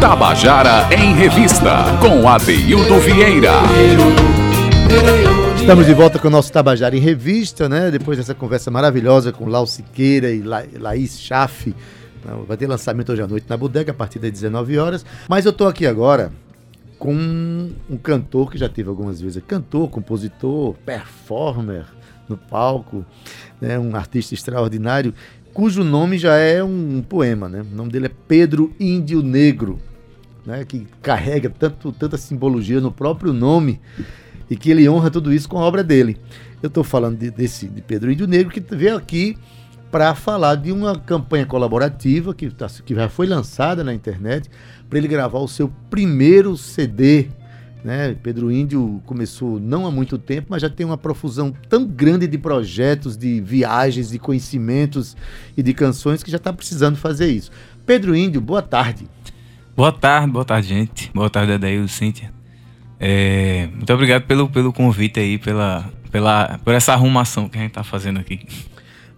Tabajara em Revista, com Adeildo Vieira. Estamos de volta com o nosso Tabajara em Revista, né? Depois dessa conversa maravilhosa com Lau Siqueira e La Laís Chafe. Vai ter lançamento hoje à noite na bodega a partir das 19 horas. Mas eu estou aqui agora com um cantor que já teve algumas vezes. Cantor, compositor, performer no palco, né? um artista extraordinário, cujo nome já é um poema. Né? O nome dele é Pedro Índio Negro, né? que carrega tanto, tanta simbologia no próprio nome e que ele honra tudo isso com a obra dele. Eu estou falando de, desse de Pedro Índio Negro que veio aqui para falar de uma campanha colaborativa que, tá, que já foi lançada na internet para ele gravar o seu primeiro CD. Né? Pedro Índio começou não há muito tempo, mas já tem uma profusão tão grande de projetos, de viagens, de conhecimentos e de canções que já está precisando fazer isso. Pedro Índio, boa tarde. Boa tarde, boa tarde, gente. Boa tarde, Adail, Cíntia. É, muito obrigado pelo, pelo convite aí, pela, pela, por essa arrumação que a gente está fazendo aqui.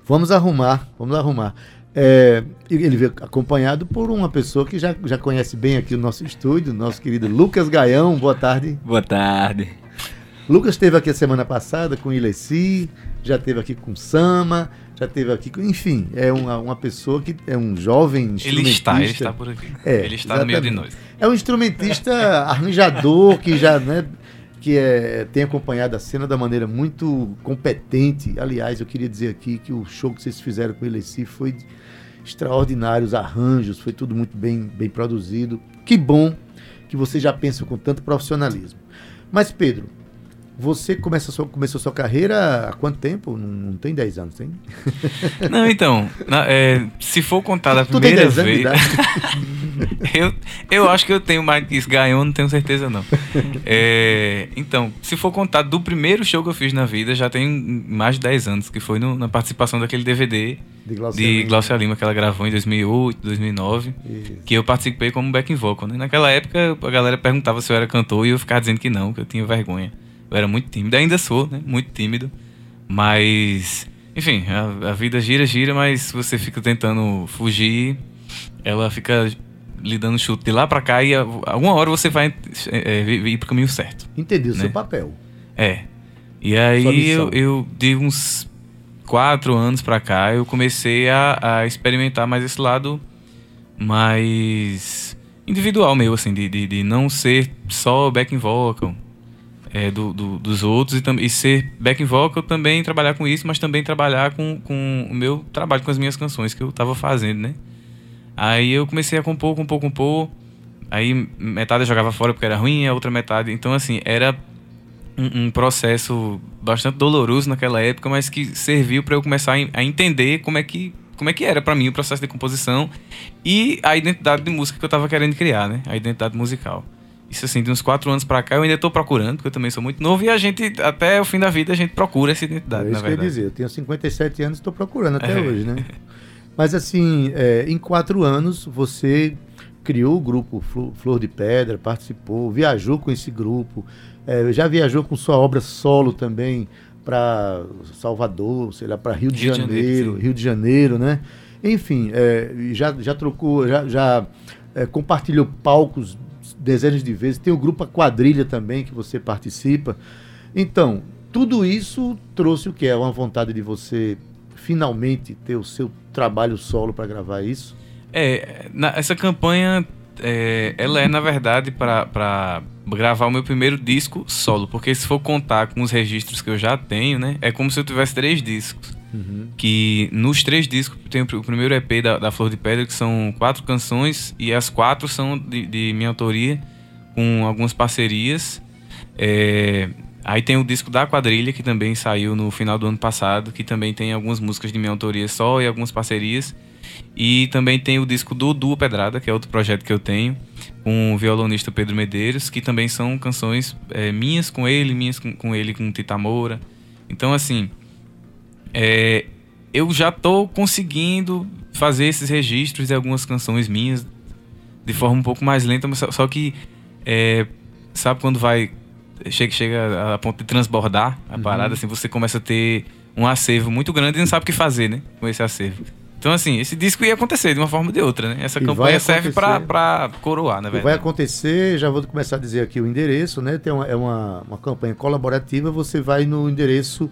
Vamos arrumar, vamos arrumar. É, ele veio acompanhado por uma pessoa que já, já conhece bem aqui o nosso estúdio, nosso querido Lucas Gaião. Boa tarde. Boa tarde. Lucas esteve aqui a semana passada com Ilessi, já esteve aqui com Sama, já esteve aqui. Enfim, é uma, uma pessoa que é um jovem instrumentista. Ele está, ele está por aqui. É, ele está exatamente. no meio de nós. É um instrumentista arranjador que já, né, que é, tem acompanhado a cena da maneira muito competente. Aliás, eu queria dizer aqui que o show que vocês fizeram com o Eleci foi extraordinário, os arranjos, foi tudo muito bem, bem produzido. Que bom que você já pensa com tanto profissionalismo. Mas, Pedro, você começa sua, começou sua carreira há quanto tempo? Não, não tem 10 anos, tem? Não, então, na, é, se for contar da primeira vez. eu, eu acho que eu tenho mais que isso. Ganhou, não tenho certeza, não. É, então, se for contar do primeiro show que eu fiz na vida, já tem mais de 10 anos, que foi no, na participação daquele DVD de Glaucia, de Glaucia Lima, que ela gravou em 2008, 2009, Isso. que eu participei como backing vocal. Né? Naquela época, a galera perguntava se eu era cantor e eu ficava dizendo que não, que eu tinha vergonha. Eu era muito tímido, ainda sou, né? Muito tímido. Mas, enfim, a, a vida gira, gira, mas você fica tentando fugir, ela fica lhe dando chute de lá para cá e alguma hora você vai é, é, ir pro caminho certo. Entendi o né? seu papel. É. E aí eu, eu, de uns quatro anos para cá, eu comecei a, a, experimentar mais esse lado mais individual meu, assim, de, de, de não ser só backing vocal, é, do, do, dos outros e, e ser back vocal também trabalhar com isso, mas também trabalhar com, com o meu trabalho com as minhas canções que eu estava fazendo, né? Aí eu comecei a compor, compor, compor. Aí metade eu jogava fora porque era ruim, a outra metade. Então, assim, era um, um processo bastante doloroso naquela época, mas que serviu para eu começar a entender como é que como é que era para mim o processo de composição e a identidade de música que eu estava querendo criar, né? A identidade musical. Isso assim, de uns quatro anos para cá, eu ainda estou procurando, porque eu também sou muito novo, e a gente, até o fim da vida, a gente procura essa identidade, é isso na verdade. Que eu dizer, eu tenho 57 anos e estou procurando até é. hoje, né? Mas assim, é, em quatro anos, você criou o grupo Flor de Pedra, participou, viajou com esse grupo, é, já viajou com sua obra solo também para Salvador, sei lá, para Rio, Rio, de Janeiro, Rio de Janeiro, né? Enfim, é, já, já trocou, já, já é, compartilhou palcos dezenas de vezes. Tem o grupo A Quadrilha também, que você participa. Então, tudo isso trouxe o que? É uma vontade de você finalmente ter o seu trabalho solo para gravar isso? É, na, essa campanha, é, ela é, na verdade, para gravar o meu primeiro disco solo. Porque se for contar com os registros que eu já tenho, né? É como se eu tivesse três discos. Uhum. Que nos três discos tem o primeiro EP da, da, Flor de Pedra, que são quatro canções, e as quatro são de, de minha autoria, com algumas parcerias. É, aí tem o disco da quadrilha, que também saiu no final do ano passado, que também tem algumas músicas de minha autoria só e algumas parcerias. E também tem o disco do Duo Pedrada, que é outro projeto que eu tenho, com o violonista Pedro Medeiros, que também são canções é, minhas com ele, minhas com, com ele com Tita Moura. Então, assim, é, eu já estou conseguindo fazer esses registros de algumas canções minhas de forma um pouco mais lenta, mas só, que é, sabe quando vai chega chega a ponto de transbordar a uhum. parada assim, você começa a ter um acervo muito grande e não sabe o que fazer, né, com esse acervo. Então, assim, esse disco ia acontecer de uma forma ou de outra, né? Essa E campanha serve pra coroar, na E vai verdade. acontecer, já vou começar a dizer aqui o endereço, né? Tem uma, é uma, uma campanha colaborativa, você vai no endereço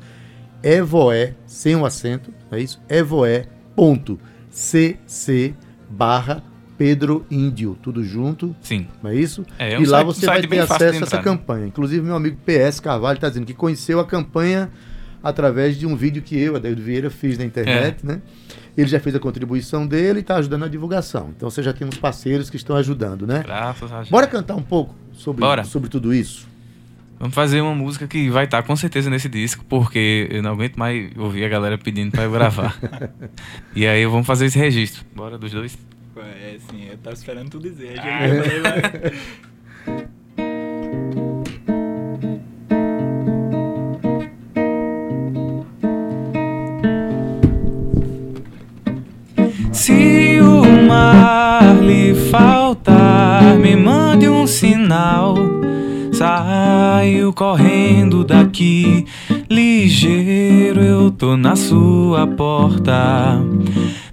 evoe, sem o acento, não é isso? evoe.cc barra Pedro Índio, tudo junto, Sim. não é isso? É, é um e lá site- você um vai ter acesso a essa né? campanha. Inclusive, meu amigo PS Carvalho está dizendo que conheceu a campanha através de um vídeo que eu, Adaildo Vieira, fiz na internet, É. né? Ele já fez a contribuição dele e está ajudando na divulgação. Então você já tem uns parceiros que estão ajudando, né? Graças a Deus. Bora cantar um pouco sobre, Bora. sobre tudo isso? Vamos fazer uma música que vai estar com certeza nesse disco, porque eu não aguento mais ouvir a galera pedindo pra eu gravar. e aí vamos fazer esse registro. Bora dos dois? É, sim, eu tava esperando tu dizer. Ah. vai. Se o mar lhe faltar, me mande um sinal. Saio correndo daqui, ligeiro eu tô na sua porta.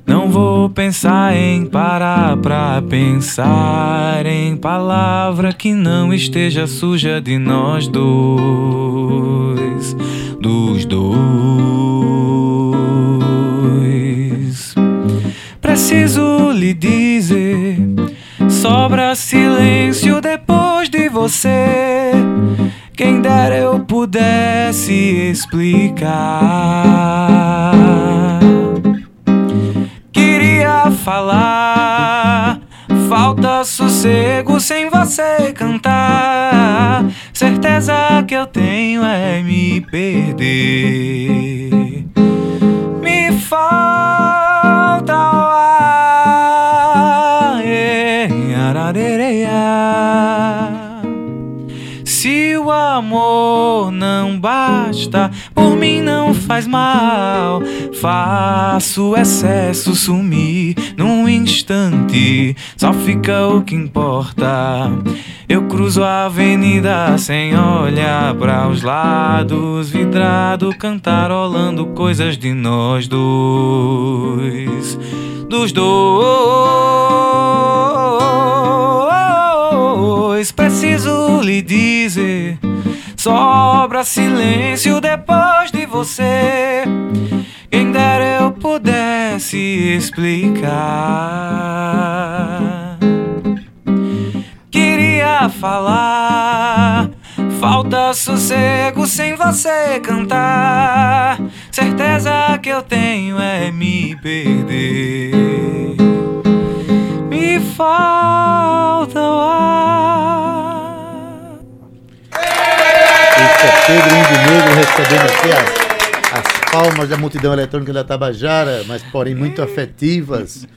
Não vou pensar em parar pra pensar em palavra que não esteja suja de nós dois, dos dois. Preciso lhe dizer, sobra silêncio depois de você. Quem dera eu pudesse explicar. Queria falar, falta sossego sem você cantar. Certeza que eu tenho é me perder. Me falta Se o amor não basta, por mim não faz mal. Faço o excesso sumir num instante, só fica o que importa. Eu cruzo a avenida sem olhar para os lados, vidrado, cantarolando coisas de nós dois, dos dois. Preciso lhe dizer, sobra silêncio depois de você. Quem dera eu pudesse explicar. Queria falar, falta sossego sem você cantar. Certeza que eu tenho é me perder. Me falta o ar. Esse é Pedro Índio Negro recebendo aqui as, as palmas da multidão eletrônica da Tabajara, mas porém muito afetivas.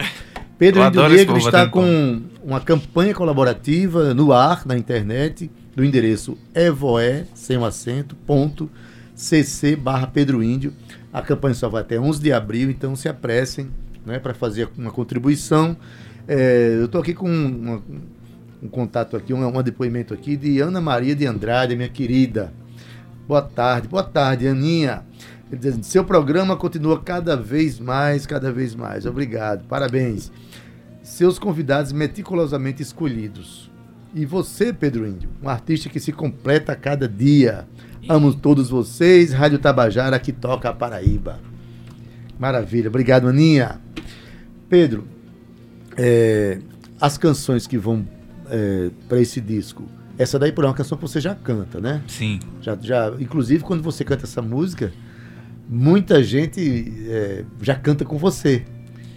Pedro Índio Negro está com uma campanha colaborativa no ar, na internet, do endereço evoe, sem o acento, ponto, cc barra Pedro Índio. A campanha só vai até 11 de abril, então se apressem né, para fazer uma contribuição. É, eu estou aqui com uma- um contato aqui, um, um depoimento aqui de Ana Maria de Andrade, minha querida. Boa tarde, boa tarde, Aninha. Ele diz Seu programa continua cada vez mais, cada vez mais. Obrigado, parabéns. Seus convidados meticulosamente escolhidos. E você, Pedro Índio, um artista que se completa a cada dia. Amo todos vocês. Rádio Tabajara que toca a Paraíba. Maravilha, obrigado, Aninha. Pedro, é, as canções que vão para esse disco, essa daí por é uma canção que você já canta, né? Sim. Já, já, inclusive, quando você canta essa música, muita gente é, já canta com você.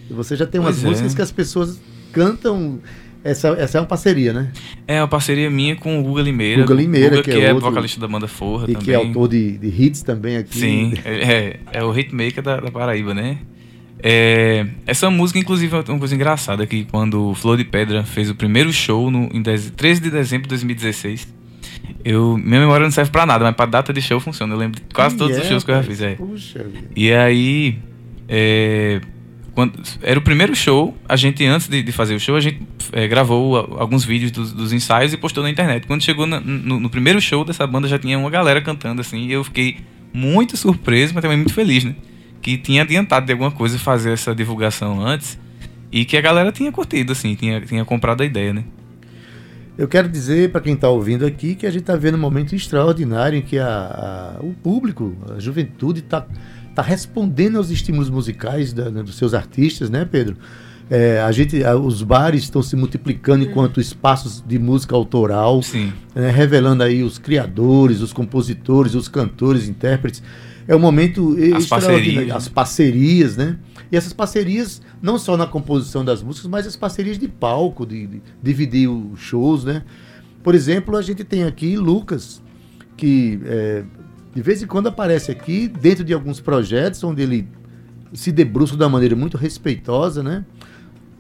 E você já tem umas Pois é. músicas que as pessoas cantam. Essa, essa é uma parceria, né? É uma parceria minha com o Guga Limeira. Guga Limeira, Guga, que que, é é, outro- vocalista da banda Forra e também. que é autor de, de hits também aqui. Sim, é, é o hitmaker da, da Paraíba, né? É, essa música, inclusive, é uma coisa engraçada que quando o Flor de Pedra fez o primeiro show no, em dez- 13 de dezembro de 2016, eu, minha memória não serve pra nada, mas pra data de show funciona. Eu lembro de quase todos os é, shows que eu já fiz. É. Puxa. E aí, é, quando, era o primeiro show, a gente, antes de, de fazer o show, a gente é, gravou alguns vídeos dos, dos ensaios e postou na internet. Quando chegou na- no, no primeiro show dessa banda, já tinha uma galera cantando, assim, e eu fiquei muito surpreso, mas também muito feliz, né? Que tinha adiantado de alguma coisa fazer essa divulgação antes e que a galera tinha curtido, assim, tinha, tinha comprado a ideia, né? Eu quero dizer para quem está ouvindo aqui que a gente está vendo um momento extraordinário em que a, a- o público, a juventude, está tá respondendo aos estímulos musicais da- né, dos seus artistas, né, Pedro? É, a gente, a- os bares estão se multiplicando enquanto espaços de música autoral, né, revelando aí os criadores, os compositores, os cantores, intérpretes. É um momento As parcerias. As parcerias, né? E essas parcerias, não só na composição das músicas, mas as parcerias de palco, de, de dividir os shows, né? Por exemplo, a gente tem aqui Lucas, que é, de vez em quando aparece aqui dentro de alguns projetos onde ele se debruça de uma maneira muito respeitosa, né?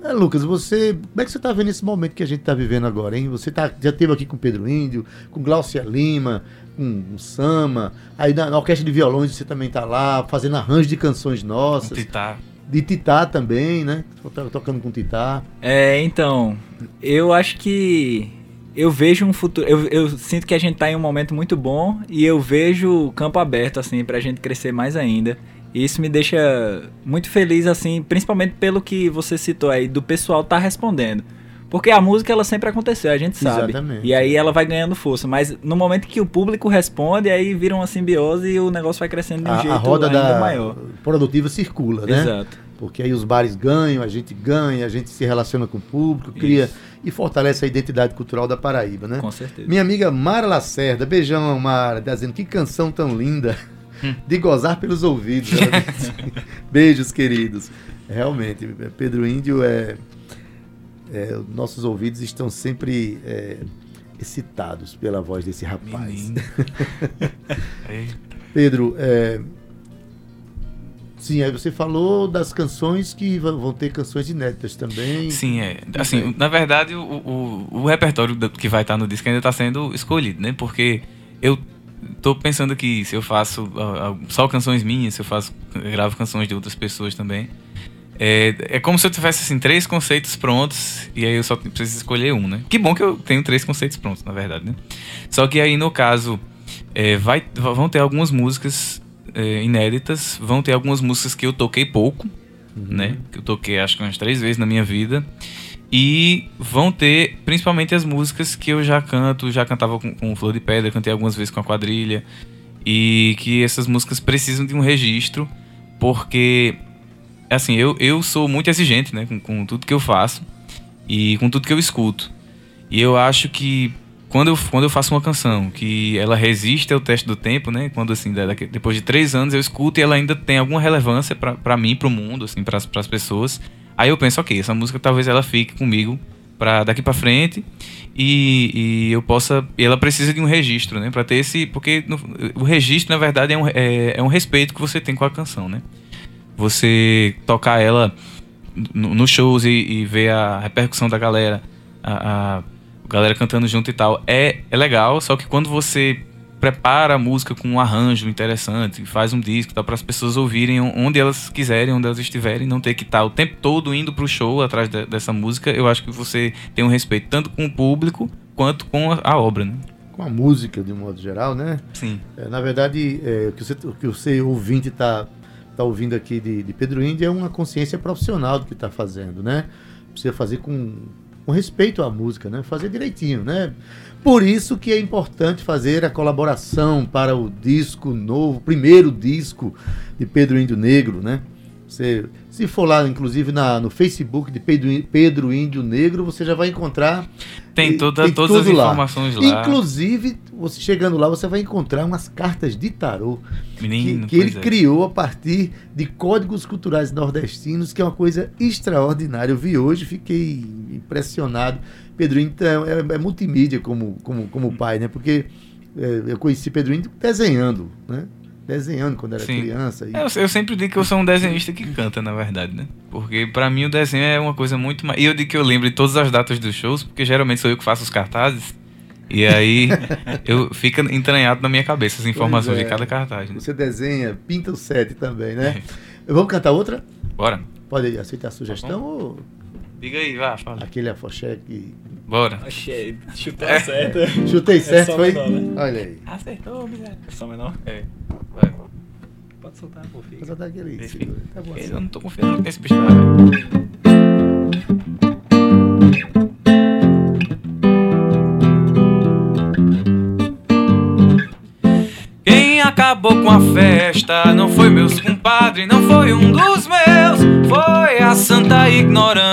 É, Lucas, você, como é que você está vendo esse momento que a gente está vivendo agora, hein? Você tá, já esteve aqui com Pedro Índio, com Glaucia Lima, com o Sama, aí na, na orquestra de violões você também está lá, fazendo arranjo de canções nossas, Titá. de Titá também, né? Tocando com Titá. É, então, eu acho que eu vejo um futuro. Eu, eu sinto que a gente tá em um momento muito bom e eu vejo o campo aberto, assim, pra gente crescer mais ainda. E isso me deixa muito feliz, assim, principalmente pelo que você citou aí, do pessoal tá respondendo. Porque a música, ela sempre aconteceu, a gente sabe. Exatamente. E aí ela vai ganhando força. Mas no momento que o público responde, aí vira uma simbiose e o negócio vai crescendo de um A, jeito a roda ainda da maior. produtiva circula, né? Exato. Porque aí os bares ganham, a gente ganha, a gente se relaciona com o público, cria Isso. e fortalece a identidade cultural da Paraíba, né? Com certeza. Minha amiga Mara Lacerda, beijão, Mara, dizendo que canção tão linda. De gozar pelos ouvidos. disse. Beijos, queridos. Realmente, Pedro Índio é. é, nossos ouvidos estão sempre é, excitados pela voz desse rapaz. Pedro, é, sim, aí você falou das canções que vão ter canções inéditas também. Sim, é. Assim, na verdade, o, o, o repertório que vai estar no disco ainda está sendo escolhido, né? Porque eu tô pensando que se eu faço só canções minhas, se eu faço gravo canções de outras pessoas também, é, é como se eu tivesse assim três conceitos prontos e aí eu só preciso escolher um, né? Que bom que eu tenho três conceitos prontos, na verdade, né? Só que aí no caso é, vai, vão ter algumas músicas é, inéditas, vão ter algumas músicas que eu toquei pouco, né? Que eu toquei acho que umas três vezes na minha vida. E vão ter principalmente as músicas que eu já canto, já cantava com, com Flor de Pedra, cantei algumas vezes com a quadrilha. E que essas músicas precisam de um registro, porque, assim, eu, eu sou muito exigente, né, com, com tudo que eu faço e com tudo que eu escuto. E eu acho que quando eu, quando eu faço uma canção que ela resiste ao teste do tempo, né? Quando assim, depois de três anos eu escuto e ela ainda tem alguma relevância pra mim, pro mundo, assim, pras pras pessoas. Aí eu penso, ok, essa música talvez ela fique comigo para daqui pra frente e, e eu possa. Ela precisa de um registro, né? Pra ter esse. Porque no- o registro, na verdade, é um, é, é um respeito que você tem com a canção, né? Você tocar ela no- nos shows e, e ver a repercussão da galera, a, a galera cantando junto e tal, é, é legal, só que quando você prepara a música com um arranjo interessante, faz um disco para as pessoas ouvirem onde elas quiserem, onde elas estiverem, não ter que estar o tempo todo indo pro show atrás de- dessa música, eu acho que você tem um respeito tanto com o público quanto com a, a obra, né? Com a música, de um modo geral, né? Sim. É, na verdade, é, o, que você, o que você ouvinte está tá ouvindo aqui de, de Pedro Índio é uma consciência profissional do que está fazendo, né? Precisa fazer com, com respeito à música, né? Fazer direitinho, né? Por isso que é importante fazer a colaboração para o disco novo, primeiro disco de Pedro Índio Negro, né? Você, se for lá, inclusive, na, no Facebook de Pedro, Pedro Índio Negro, você já vai encontrar Tem, toda, tem todas as lá. informações lá. Inclusive, você chegando lá, você vai encontrar umas cartas de tarô que, Menino, que ele pois é. criou a partir de códigos culturais nordestinos, que é uma coisa extraordinária. Eu vi hoje, fiquei impressionado. Pedrinho então, é, é multimídia como, como, como pai, né? Porque é, eu conheci Pedrinho desenhando, né? Desenhando quando era Sim. criança. E, É, Eu, eu sempre digo que eu sou um desenhista que canta, na verdade, né? Porque pra mim o desenho é uma coisa muito mais. E eu digo que eu lembro de todas as datas dos shows, porque geralmente sou eu que faço os cartazes. E aí eu fica entranhado na minha cabeça as informações é. de cada cartaz. Né? Você desenha, pinta o set também, né? Vamos cantar outra? Bora. Pode aceitar a sugestão ou Diga aí, vá, fala. aquele afoxé que. Bora. Achei, chutou a certa. Chutei certo, só foi? menor, né? Olha aí. Acertou, miséria. É só menor? É. Vai. Pode soltar, pô, Vou soltar aquele. Tá bom assim. Eu não tô confiando nesse bicho não, velho. Quem acabou com a festa não foi meus compadres, não foi um dos meus, foi a santa ignorância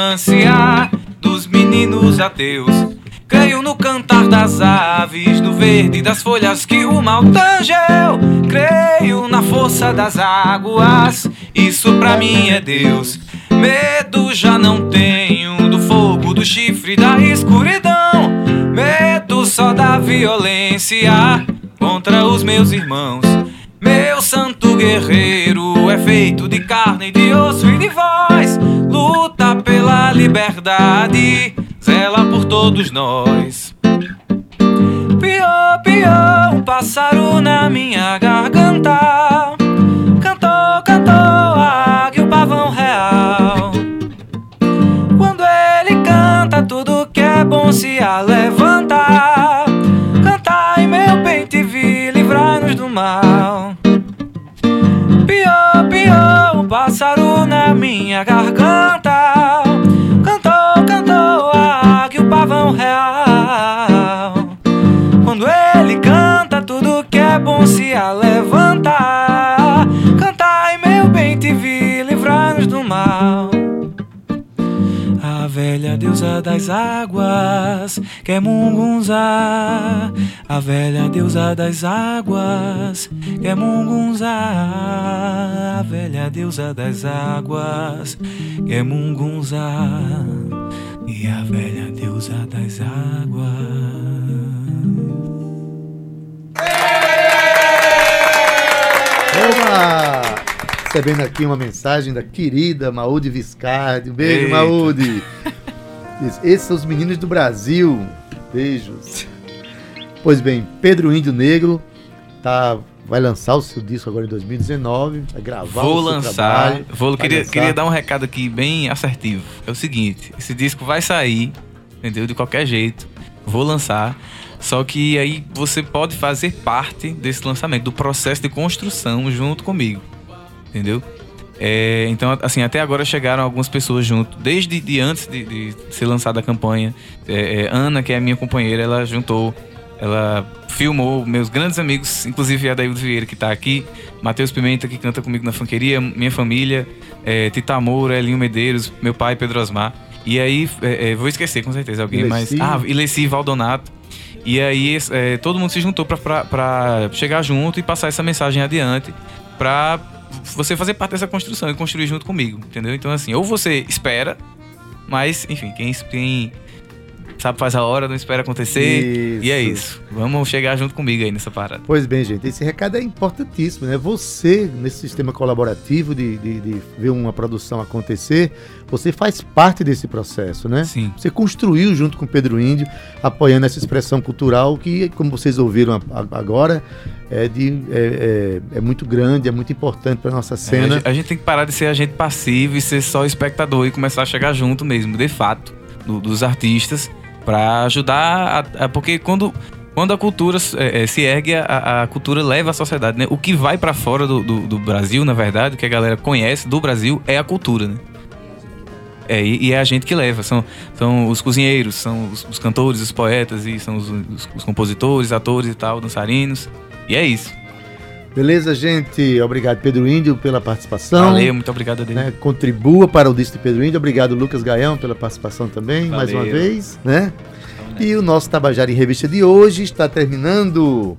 ateus. Creio no cantar das aves, no verde das folhas que o mal tangeu. Creio na força das águas, isso pra mim é Deus. Medo já não tenho do fogo, do chifre, da escuridão. Medo só da violência contra os meus irmãos. Meu santo guerreiro é feito de carne, de osso e de voz. Luta pela liberdade, zela por todos nós. Piou, piou, um pássaro na minha garganta. Cantou, cantou, a águia, o pavão real. Quando ele canta, tudo que é bom se alevanta. Cantai, meu bem, te vi, livrai-nos do mal. Piou, piou, um pássaro na minha garganta. Se alevanta. Cantai, meu bem, te vi, livrai-nos do mal. A velha deusa das águas, que é Mungunzá. A velha deusa das águas, que é Mungunzá. A velha deusa das águas, que é Mungunzá. E a velha deusa das águas. Oba! Recebendo aqui uma mensagem da querida Maúde Viscardi. Um beijo, Eita. Maúde. Diz, Esses são os meninos do Brasil. Beijos. Pois bem, Pedro Índio Negro tá, vai lançar o seu disco agora em 2019. Vai gravar Vou o seu lançar. trabalho. Vou, queria, lançar. queria dar um recado aqui bem assertivo. É o seguinte: esse disco vai sair, entendeu? De qualquer jeito. Vou lançar. Só que aí você pode fazer parte desse lançamento, do processo de construção junto comigo. Entendeu? É, então, assim, até agora chegaram algumas pessoas junto, desde de antes de, de ser lançada a campanha. É, é, Ana, que é a minha companheira, ela juntou, ela filmou meus grandes amigos, inclusive a Daildo Vieira, que tá aqui, Matheus Pimenta, que canta comigo na funkeria, minha família, é, Tita Moura, Elinho Medeiros, meu pai, Pedro Osmar. E aí, é, é, vou esquecer com certeza alguém, Ileci. mas. Ah, Ileci Valdonato. E aí, é, todo mundo se juntou pra chegar junto e passar essa mensagem adiante pra você fazer parte dessa construção e construir junto comigo, entendeu? Então, assim, ou você espera, mas, enfim, quem, quem sabe faz a hora, não espera acontecer. E é Isso. isso. Vamos chegar junto comigo aí nessa parada. Pois bem, gente, esse recado é importantíssimo, né? Você, nesse sistema colaborativo de, de, de ver uma produção acontecer, você faz parte desse processo, né? Sim. Você construiu junto com o Pedro Índio, apoiando essa expressão cultural que, como vocês ouviram a- a- agora, é, de, é, é- é muito grande, é muito importante para nossa É, a, cena. gente, a gente tem que parar de ser agente passivo e ser só espectador e começar a chegar junto mesmo, de fato, do- dos artistas, pra ajudar. A, a- porque quando, quando a cultura é, é, se ergue, a, a cultura leva a sociedade, né? O que vai pra fora do, do, do Brasil, na verdade, o que a galera conhece do Brasil é a cultura, né? É, e, e é a gente que leva. São, são os cozinheiros, são os, os cantores, os poetas, e são os, os- os compositores, atores e tal, dançarinos. E é isso. Beleza, gente? Obrigado, Pedro Índio, pela participação. Valeu, muito obrigado a Deus. né? Contribua para o disco de Pedro Índio. Obrigado, Lucas Gaião, pela participação também, mais uma Valeu. vez, né? E o nosso Tabajara em Revista de hoje está terminando.